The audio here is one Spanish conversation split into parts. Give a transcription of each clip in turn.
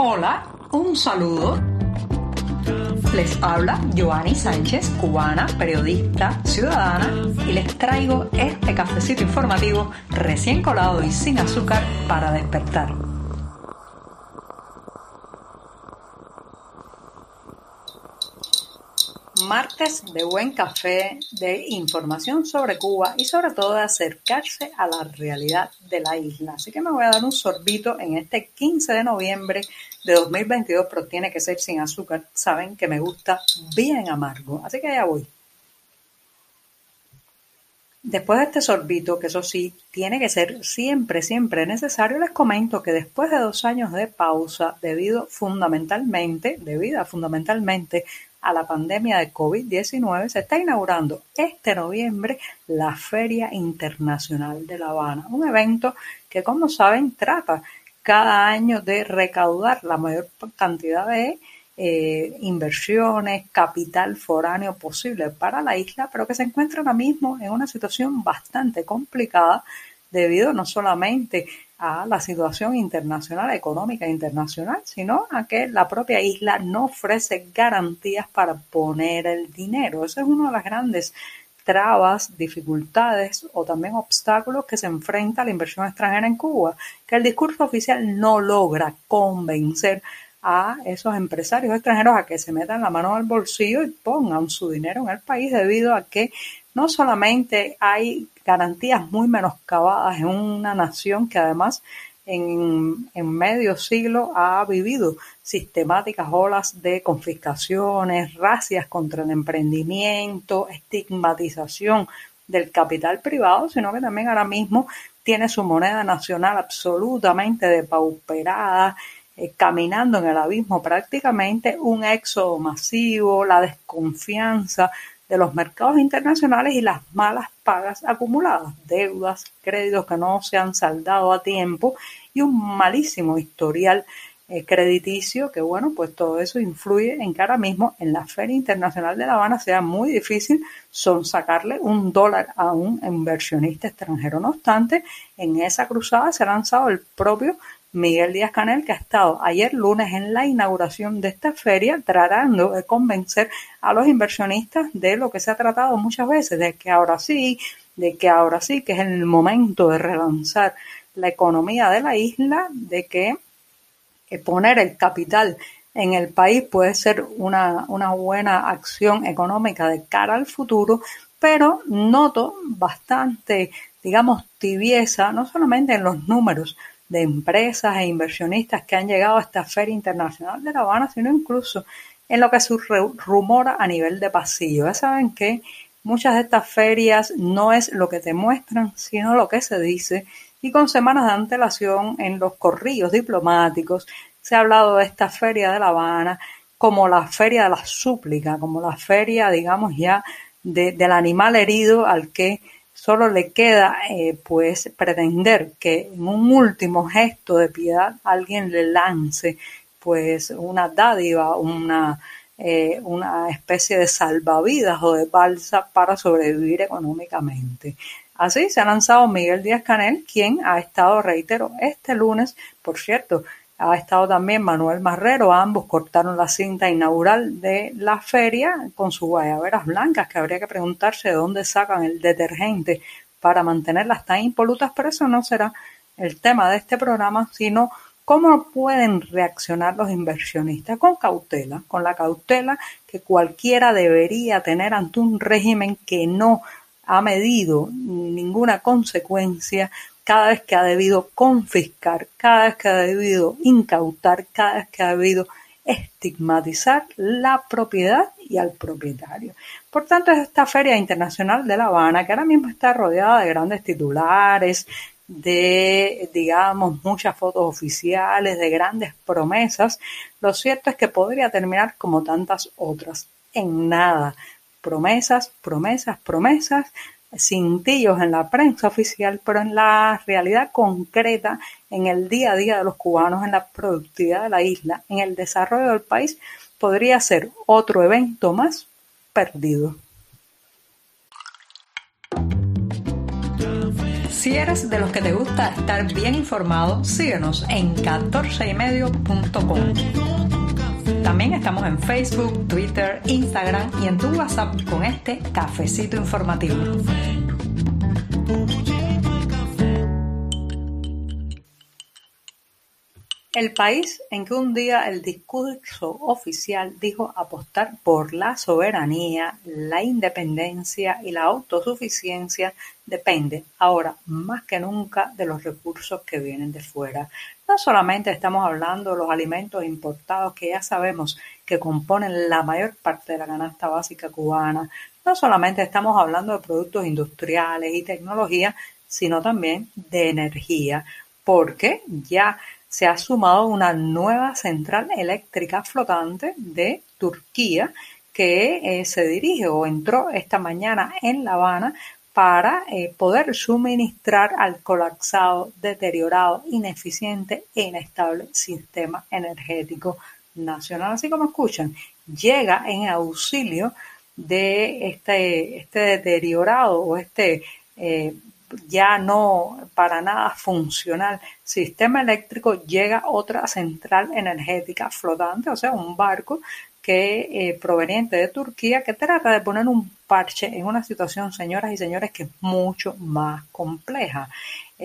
Hola, un saludo. Les habla Joanny Sánchez, cubana, periodista, ciudadana, y les traigo este cafecito informativo recién colado y sin azúcar para despertar. Martes de buen café, de información sobre Cuba y sobre todo de acercarse a la realidad de la isla. Así que me voy a dar un sorbito en este 15 de noviembre de 2022, pero tiene que ser sin azúcar. Saben que me gusta bien amargo, así que ya voy. Después de este sorbito, que eso sí, tiene que ser siempre, siempre necesario, les comento que después de dos años de pausa, debido fundamentalmente, debido fundamentalmente a la pandemia de COVID-19, se está inaugurando este noviembre la Feria Internacional de La Habana, un evento que, como saben, trata cada año de recaudar la mayor cantidad de eh, inversiones, capital foráneo posible para la isla, pero que se encuentra ahora mismo en una situación bastante complicada debido no solamente a la situación internacional, económica internacional, sino a que la propia isla no ofrece garantías para poner el dinero. Esa es una de las grandes trabas, dificultades o también obstáculos que se enfrenta la inversión extranjera en Cuba, que el discurso oficial no logra convencer a esos empresarios extranjeros a que se metan la mano al bolsillo y pongan su dinero en el país debido a que no solamente hay garantías muy menoscabadas en una nación que además en, medio siglo ha vivido sistemáticas olas de confiscaciones, racias contra el emprendimiento, estigmatización del capital privado, sino que también ahora mismo tiene su moneda nacional absolutamente depauperada, eh, caminando en el abismo prácticamente, un éxodo masivo, la desconfianza de los mercados internacionales y las malas pagas acumuladas, deudas, créditos que no se han saldado a tiempo y un malísimo historial eh, crediticio que bueno, pues todo eso influye en que ahora mismo en la Feria Internacional de La Habana sea muy difícil son sacarle un dólar a un inversionista extranjero. No obstante, en esa cruzada se ha lanzado el propio Miguel Díaz Canel, que ha estado ayer lunes en la inauguración de esta feria tratando de convencer a los inversionistas de lo que se ha tratado muchas veces, de que ahora sí, de que ahora sí, que es el momento de relanzar la economía de la isla, de que, poner el capital en el país puede ser una, una buena acción económica de cara al futuro, pero noto bastante, digamos, tibieza, no solamente en los números, de empresas e inversionistas que han llegado a esta Feria Internacional de La Habana, sino incluso en lo que se rumora a nivel de pasillo. Ya saben que muchas de estas ferias no es lo que te muestran, sino lo que se dice, y con semanas de antelación en los corrillos diplomáticos se ha hablado de esta Feria de La Habana como la Feria de la Súplica, como la feria, digamos, ya del animal herido al que Solo le queda eh, pues pretender que en un último gesto de piedad alguien le lance pues una dádiva, una, eh, una especie de salvavidas o de balsa para sobrevivir económicamente. Así se ha lanzado Miguel Díaz Canel, quien ha estado, reitero, este lunes, por cierto, ha estado también Manuel Marrero, ambos cortaron la cinta inaugural de la feria con sus guayaberas blancas, que habría que preguntarse de dónde sacan el detergente para mantenerlas tan impolutas, pero eso no será el tema de este programa, sino cómo pueden reaccionar los inversionistas con cautela, con la cautela que cualquiera debería tener ante un régimen que no ha medido ninguna consecuencia cada vez que ha debido confiscar, cada vez que ha debido incautar, cada vez que ha debido estigmatizar la propiedad y al propietario. Por tanto, es esta Feria Internacional de La Habana, que ahora mismo está rodeada de grandes titulares, de, digamos, muchas fotos oficiales, de grandes promesas, lo cierto es que podría terminar como tantas otras, en nada. Promesas, promesas, promesas, cintillos en la prensa oficial, pero en la realidad concreta, en el día a día de los cubanos, en la productividad de la isla, en el desarrollo del país, podría ser otro evento más perdido. Si eres de los que te gusta estar bien informado, síguenos en 14ymedio.com. También estamos en Facebook, Twitter, Instagram y en tu WhatsApp con este cafecito informativo. El país en que un día el discurso oficial dijo apostar por la soberanía, la independencia y la autosuficiencia depende ahora más que nunca de los recursos que vienen de fuera. No solamente estamos hablando de los alimentos importados que ya sabemos que componen la mayor parte de la canasta básica cubana, no solamente estamos hablando de productos industriales y tecnología, sino también de energía, porque ya se ha sumado una nueva central eléctrica flotante de Turquía que eh, se dirige o entró esta mañana en La Habana para eh, poder suministrar al colapsado, deteriorado, ineficiente e inestable sistema energético nacional. Así como escuchan, llega en auxilio de este, este deteriorado o este eh, ya no para nada funcional sistema eléctrico llega otra central energética flotante, o sea, un barco que eh, proveniente de Turquía que trata de poner un parche en una situación, señoras y señores, que es mucho más compleja.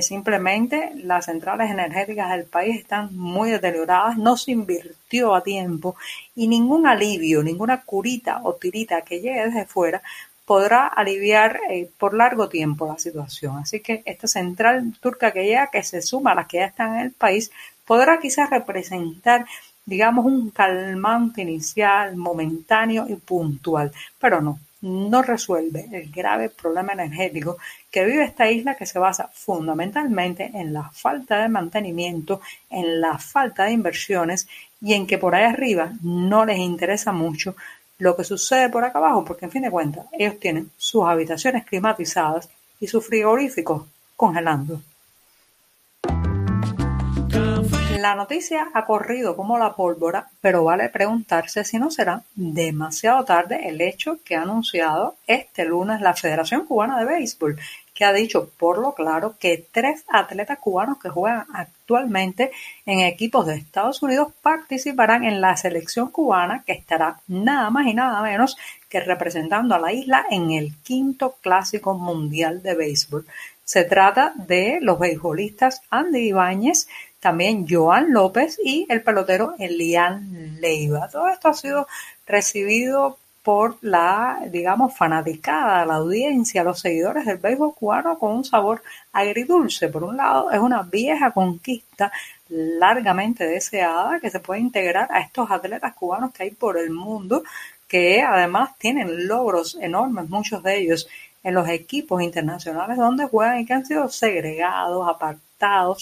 Simplemente las centrales energéticas del país están muy deterioradas, no se invirtió a tiempo y ningún alivio, ninguna curita o tirita que llegue desde fuera podrá aliviar eh, por largo tiempo la situación. Así que esta central turca que ya que se suma a las que ya están en el país podrá quizás representar digamos un calmante inicial, momentáneo y puntual, pero no, no resuelve el grave problema energético que vive esta isla que se basa fundamentalmente en la falta de mantenimiento, en la falta de inversiones y en que por ahí arriba no les interesa mucho lo que sucede por acá abajo, porque en fin de cuentas ellos tienen sus habitaciones climatizadas y sus frigoríficos congelando. La noticia ha corrido como la pólvora, pero vale preguntarse si no será demasiado tarde el hecho que ha anunciado este lunes la Federación Cubana de Béisbol, que ha dicho por lo claro que tres atletas cubanos que juegan actualmente en equipos de Estados Unidos participarán en la selección cubana que estará nada más y nada menos que representando a la isla en el quinto clásico mundial de béisbol. Se trata de los beisbolistas Andy Ibáñez, también Joan López y el pelotero Elian Leiva. Todo esto ha sido recibido por la, digamos, fanaticada, la audiencia, los seguidores del béisbol cubano con un sabor agridulce. Por un lado, es una vieja conquista largamente deseada que se puede integrar a estos atletas cubanos que hay por el mundo, que además tienen logros enormes, muchos de ellos en los equipos internacionales donde juegan y que han sido segregados, apartados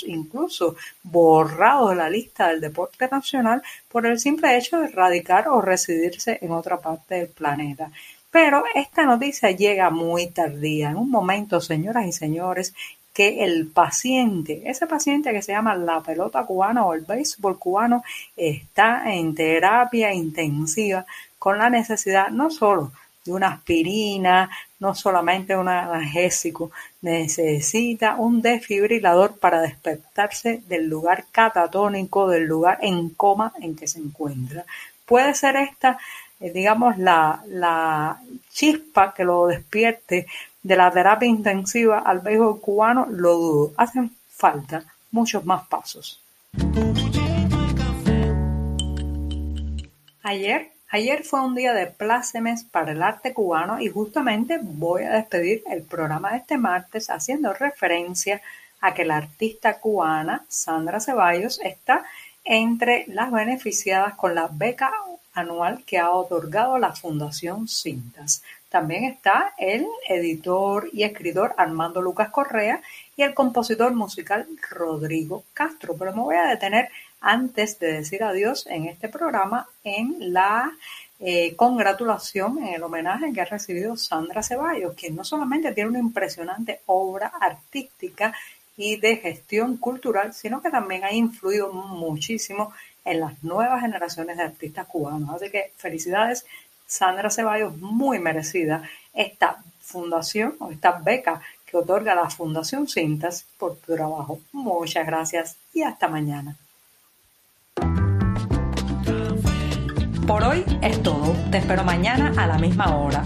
incluso borrados de la lista del deporte nacional por el simple hecho de radicar o residirse en otra parte del planeta. Pero esta noticia llega muy tardía, en un momento, señoras y señores, que el paciente, ese paciente que se llama la pelota cubana o el béisbol cubano, está en terapia intensiva con la necesidad no solo de una aspirina, no solamente un analgésico, necesita un desfibrilador para despertarse del lugar catatónico, del lugar en coma en que se encuentra. Puede ser esta, eh, digamos, la, la chispa que lo despierte de la terapia intensiva al béisbol cubano, lo dudo. Hacen falta muchos más pasos. Ayer Ayer fue un día de plácemes para el arte cubano y justamente voy a despedir el programa de este martes haciendo referencia a que la artista cubana Sandra Ceballos está entre las beneficiadas con la beca anual que ha otorgado la Fundación Cintas. También está el editor y escritor Armando Lucas Correa y el compositor musical Rodrigo Castro. Pero me voy a detener antes de decir adiós en este programa en la eh, congratulación, en el homenaje que ha recibido Sandra Ceballos, quien no solamente tiene una impresionante obra artística y de gestión cultural, sino que también ha influido muchísimo en las nuevas generaciones de artistas cubanos. Así que felicidades, Sandra Ceballos, muy merecida esta fundación o esta beca que otorga la Fundación Cintas por tu trabajo. Muchas gracias y hasta mañana. Por hoy es todo. Te espero mañana a la misma hora.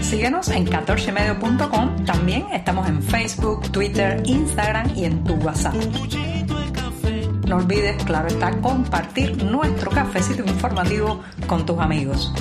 Síguenos en 14medio.com. También estamos en Facebook, Twitter, Instagram y en tu WhatsApp. No olvides, claro está, compartir nuestro cafecito informativo con tus amigos.